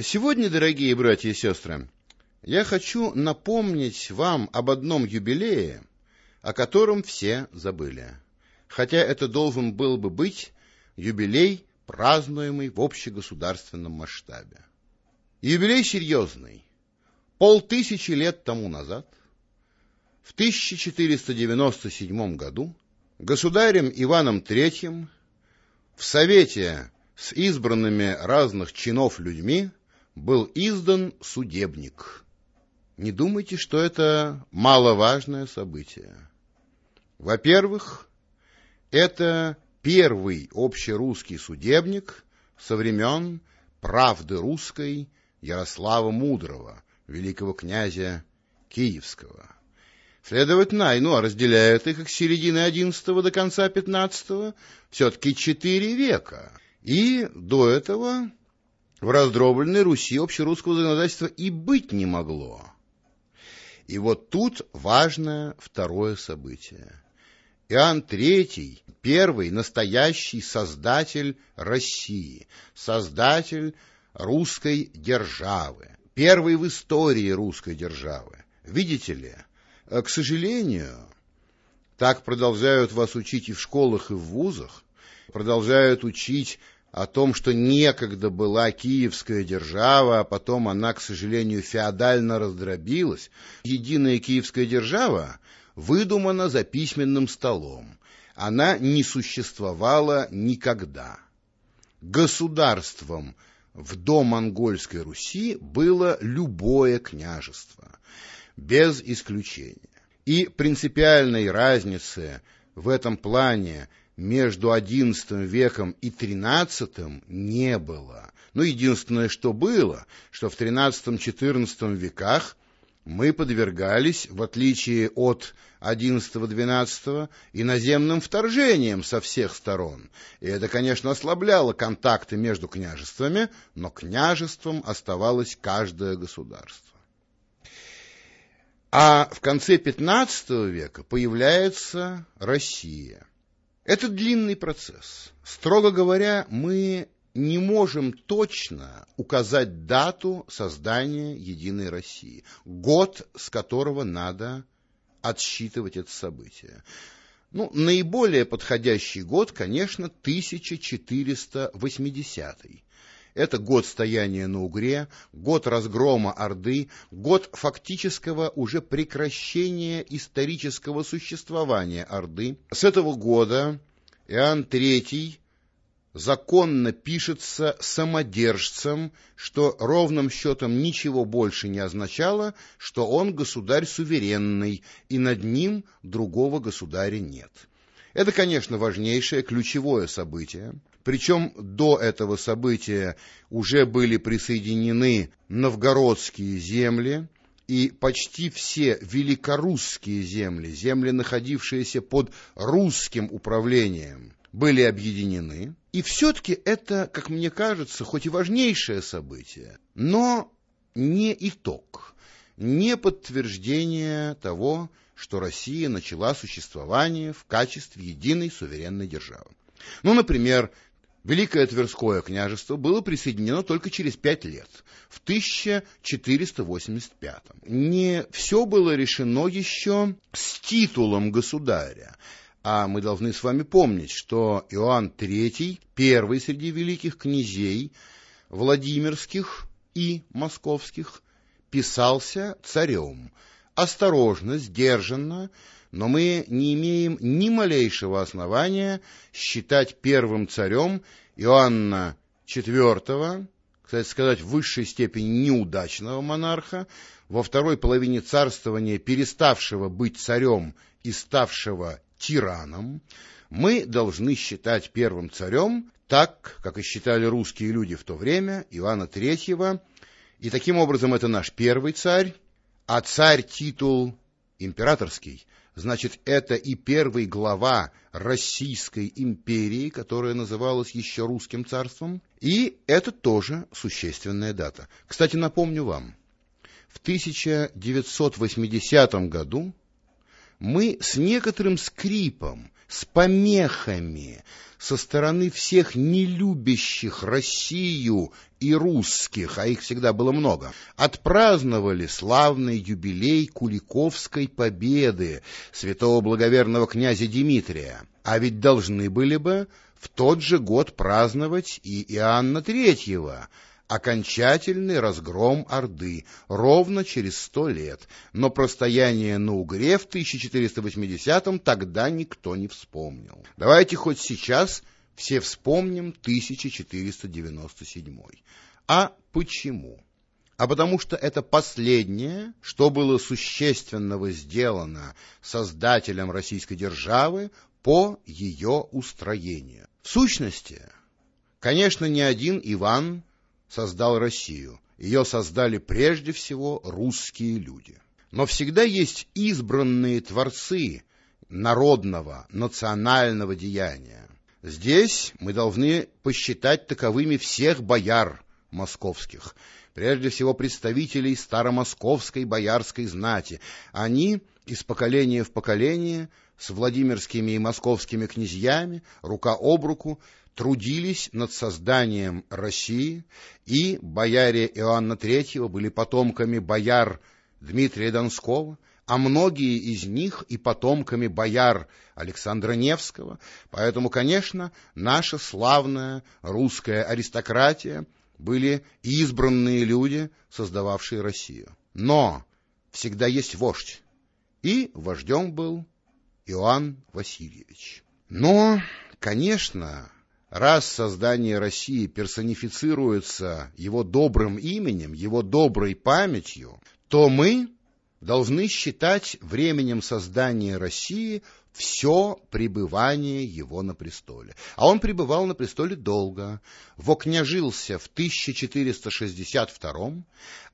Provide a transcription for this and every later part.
Сегодня, дорогие братья и сестры, я хочу напомнить вам об одном юбилее, о котором все забыли. Хотя это должен был бы быть юбилей, празднуемый в общегосударственном масштабе. Юбилей серьезный. Полтысячи лет тому назад, в 1497 году, государем Иваном III в Совете с избранными разных чинов людьми был издан судебник. Не думайте, что это маловажное событие. Во-первых, это первый общерусский судебник со времен правды русской Ярослава Мудрого, великого князя Киевского. Следовательно, ну, а разделяют их с середины XI до конца XV все-таки четыре века. И до этого в раздробленной Руси общерусского законодательства и быть не могло. И вот тут важное второе событие. Иоанн III, первый настоящий создатель России, создатель русской державы, первый в истории русской державы. Видите ли, э, к сожалению, так продолжают вас учить и в школах, и в вузах, продолжают учить о том, что некогда была киевская держава, а потом она, к сожалению, феодально раздробилась. Единая киевская держава выдумана за письменным столом. Она не существовала никогда. Государством в домонгольской Руси было любое княжество, без исключения. И принципиальной разницы в этом плане между XI веком и XIII не было. Но единственное, что было, что в XIII-XIV веках мы подвергались, в отличие от XI-XII, иноземным вторжениям со всех сторон. И это, конечно, ослабляло контакты между княжествами, но княжеством оставалось каждое государство. А в конце XV века появляется Россия. Это длинный процесс. Строго говоря, мы не можем точно указать дату создания Единой России, год, с которого надо отсчитывать это событие. Ну, наиболее подходящий год, конечно, 1480 -й. Это год стояния на Угре, год разгрома Орды, год фактического уже прекращения исторического существования Орды. С этого года Иоанн III законно пишется самодержцем, что ровным счетом ничего больше не означало, что он государь суверенный, и над ним другого государя нет. Это, конечно, важнейшее, ключевое событие. Причем до этого события уже были присоединены новгородские земли, и почти все великорусские земли, земли, находившиеся под русским управлением, были объединены. И все-таки это, как мне кажется, хоть и важнейшее событие, но не итог, не подтверждение того, что Россия начала существование в качестве единой суверенной державы. Ну, например, Великое Тверское княжество было присоединено только через пять лет, в 1485. Не все было решено еще с титулом государя, а мы должны с вами помнить, что Иоанн III, первый среди великих князей Владимирских и Московских, писался царем, осторожно, сдержанно, но мы не имеем ни малейшего основания считать первым царем Иоанна IV, кстати сказать, в высшей степени неудачного монарха, во второй половине царствования переставшего быть царем и ставшего тираном, мы должны считать первым царем так, как и считали русские люди в то время, Ивана III, и таким образом это наш первый царь, а царь титул императорский, значит, это и первый глава Российской империи, которая называлась еще русским царством, и это тоже существенная дата. Кстати, напомню вам, в 1980 году мы с некоторым скрипом с помехами со стороны всех нелюбящих Россию и русских, а их всегда было много, отпраздновали славный юбилей Куликовской победы святого благоверного князя Дмитрия. А ведь должны были бы в тот же год праздновать и Иоанна Третьего, окончательный разгром Орды ровно через сто лет, но простояние на Угре в 1480-м тогда никто не вспомнил. Давайте хоть сейчас все вспомним 1497 А почему? а потому что это последнее, что было существенного сделано создателем российской державы по ее устроению. В сущности, конечно, не один Иван создал Россию. Ее создали прежде всего русские люди. Но всегда есть избранные творцы народного, национального деяния. Здесь мы должны посчитать таковыми всех бояр московских, прежде всего представителей старомосковской боярской знати. Они из поколения в поколение с Владимирскими и московскими князьями рука об руку трудились над созданием России, и бояре Иоанна III были потомками бояр Дмитрия Донского, а многие из них и потомками бояр Александра Невского, поэтому, конечно, наша славная русская аристократия были избранные люди, создававшие Россию. Но всегда есть вождь, и вождем был Иоанн Васильевич. Но, конечно, раз создание России персонифицируется его добрым именем, его доброй памятью, то мы должны считать временем создания России все пребывание его на престоле. А он пребывал на престоле долго, вокняжился в 1462,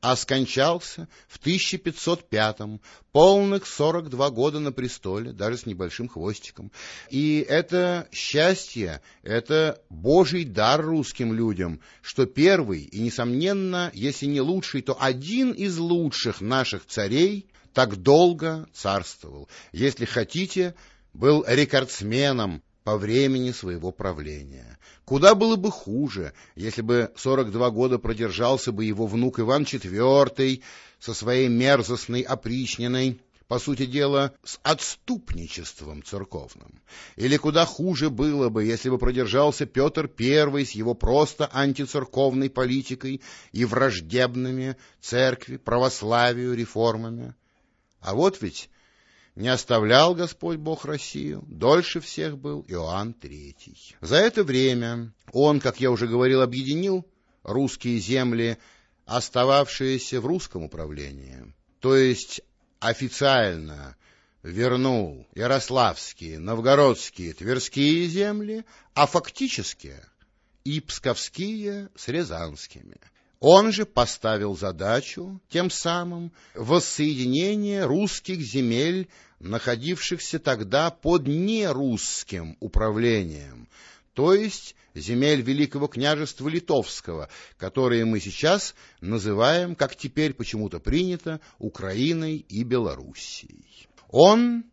а скончался в 1505, полных 42 года на престоле, даже с небольшим хвостиком. И это счастье, это божий дар русским людям, что первый и, несомненно, если не лучший, то один из лучших наших царей так долго царствовал. Если хотите, был рекордсменом по времени своего правления. Куда было бы хуже, если бы 42 года продержался бы его внук Иван IV со своей мерзостной опричниной, по сути дела, с отступничеством церковным. Или куда хуже было бы, если бы продержался Петр I с его просто антицерковной политикой и враждебными церкви, православию, реформами. А вот ведь не оставлял Господь Бог Россию, дольше всех был Иоанн III. За это время он, как я уже говорил, объединил русские земли, остававшиеся в русском управлении, то есть официально вернул Ярославские, Новгородские, Тверские земли, а фактически и Псковские с Рязанскими. Он же поставил задачу, тем самым, воссоединение русских земель, находившихся тогда под нерусским управлением, то есть земель Великого княжества Литовского, которые мы сейчас называем, как теперь почему-то принято, Украиной и Белоруссией. Он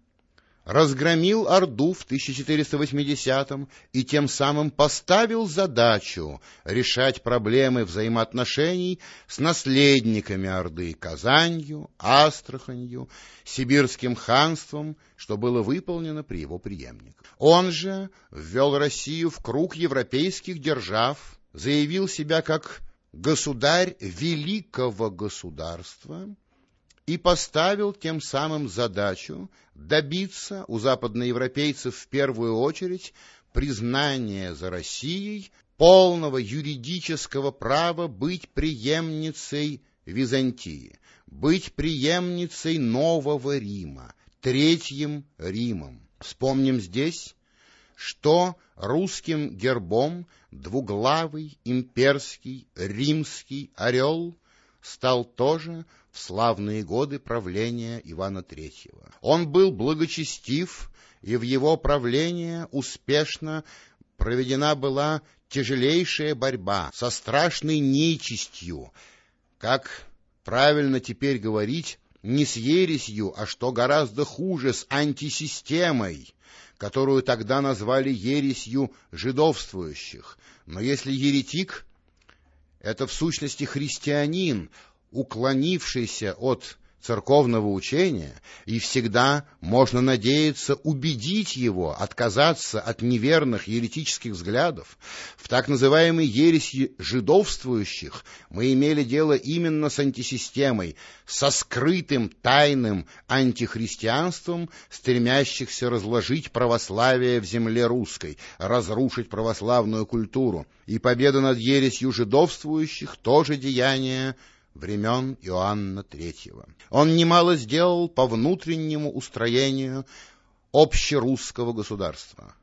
разгромил Орду в 1480-м и тем самым поставил задачу решать проблемы взаимоотношений с наследниками Орды Казанью, Астраханью, Сибирским ханством, что было выполнено при его преемниках. Он же ввел Россию в круг европейских держав, заявил себя как государь великого государства, и поставил тем самым задачу добиться у западноевропейцев в первую очередь признания за Россией полного юридического права быть преемницей Византии, быть преемницей Нового Рима, Третьим Римом. Вспомним здесь, что русским гербом двуглавый имперский римский орел стал тоже в славные годы правления Ивана III. Он был благочестив, и в его правление успешно проведена была тяжелейшая борьба со страшной нечистью, как правильно теперь говорить, не с ересью, а что гораздо хуже, с антисистемой, которую тогда назвали ересью жидовствующих. Но если еретик — это в сущности христианин, уклонившийся от церковного учения, и всегда можно надеяться убедить его отказаться от неверных еретических взглядов. В так называемой ереси жидовствующих мы имели дело именно с антисистемой, со скрытым тайным антихристианством, стремящихся разложить православие в земле русской, разрушить православную культуру. И победа над ересью жидовствующих тоже деяние времен Иоанна III. Он немало сделал по внутреннему устроению общерусского государства.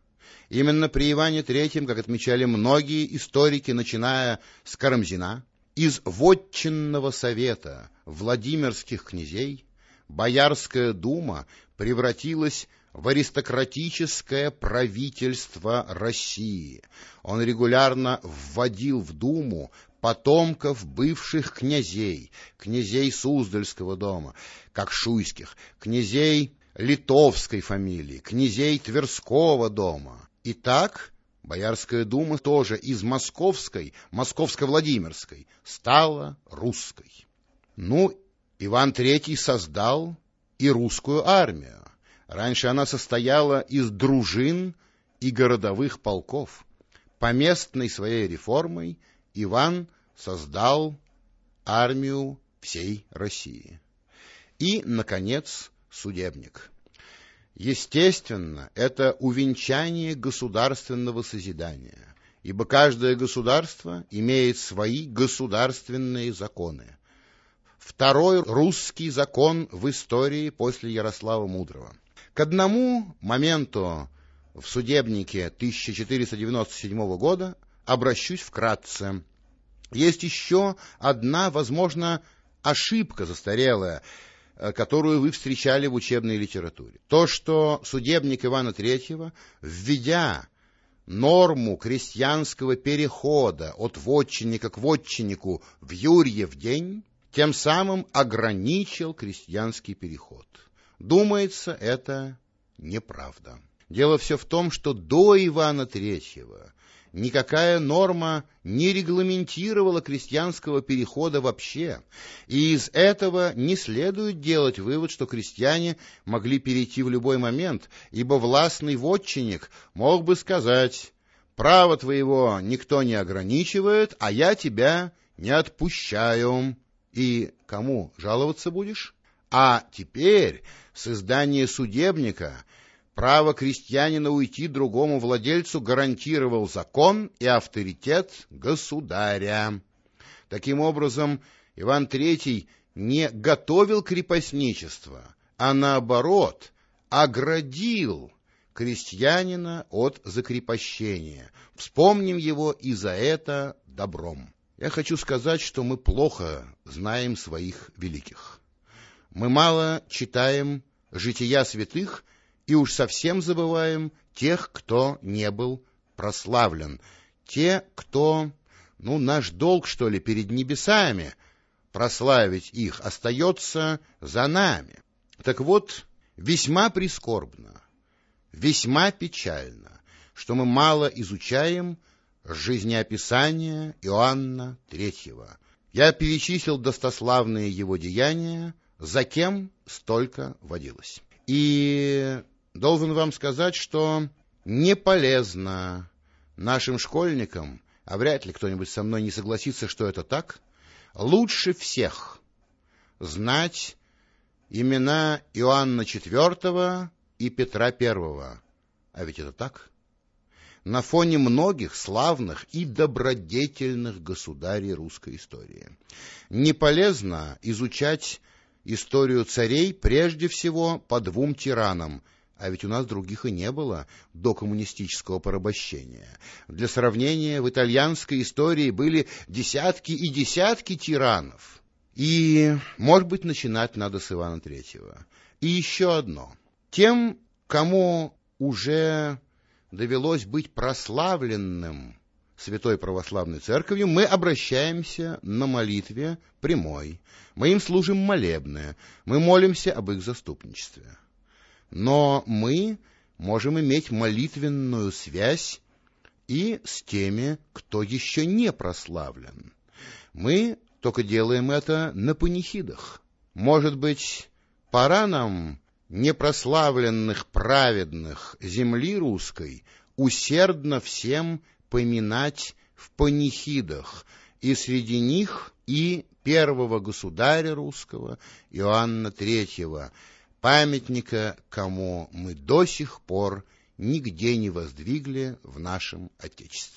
Именно при Иване III, как отмечали многие историки, начиная с Карамзина, из вотчинного совета Владимирских князей Боярская дума превратилась в аристократическое правительство России. Он регулярно вводил в Думу потомков бывших князей, князей Суздальского дома, как шуйских, князей литовской фамилии, князей Тверского дома. И так Боярская дума тоже из московской, московско-владимирской, стала русской. Ну, Иван III создал и русскую армию. Раньше она состояла из дружин и городовых полков. Поместной своей реформой Иван создал армию всей России. И, наконец, судебник. Естественно, это увенчание государственного созидания, ибо каждое государство имеет свои государственные законы. Второй русский закон в истории после Ярослава Мудрого. К одному моменту в судебнике 1497 года обращусь вкратце. Есть еще одна, возможно, ошибка застарелая, э, которую вы встречали в учебной литературе. То, что судебник Ивана III, введя норму крестьянского перехода от вотчинника к вотчиннику в Юрьев день, тем самым ограничил крестьянский переход. Думается, это неправда. Дело все в том, что до Ивана III никакая норма не регламентировала крестьянского перехода вообще, и из этого не следует делать вывод, что крестьяне могли перейти в любой момент, ибо властный вотчинник мог бы сказать «Право твоего никто не ограничивает, а я тебя не отпущаю». И кому жаловаться будешь? А теперь с издания судебника Право крестьянина уйти другому владельцу гарантировал закон и авторитет государя. Таким образом, Иван III не готовил крепостничество, а наоборот, оградил крестьянина от закрепощения. Вспомним его и за это добром. Я хочу сказать, что мы плохо знаем своих великих. Мы мало читаем жития святых и уж совсем забываем тех, кто не был прославлен, те, кто, ну, наш долг, что ли, перед небесами, прославить их, остается за нами. Так вот, весьма прискорбно, весьма печально, что мы мало изучаем жизнеописание Иоанна Третьего. Я перечислил достославные его деяния, за кем столько водилось. И должен вам сказать, что не полезно нашим школьникам, а вряд ли кто-нибудь со мной не согласится, что это так, лучше всех знать имена Иоанна IV и Петра I. А ведь это так? На фоне многих славных и добродетельных государей русской истории. Не полезно изучать историю царей прежде всего по двум тиранам – а ведь у нас других и не было до коммунистического порабощения. Для сравнения, в итальянской истории были десятки и десятки тиранов. И, может быть, начинать надо с Ивана Третьего. И еще одно. Тем, кому уже довелось быть прославленным Святой Православной Церковью, мы обращаемся на молитве прямой. Мы им служим молебное. Мы молимся об их заступничестве. Но мы можем иметь молитвенную связь и с теми, кто еще не прославлен. Мы только делаем это на панихидах. Может быть, пора нам непрославленных праведных земли русской усердно всем поминать в панихидах, и среди них и первого государя русского Иоанна Третьего, памятника, кому мы до сих пор нигде не воздвигли в нашем Отечестве.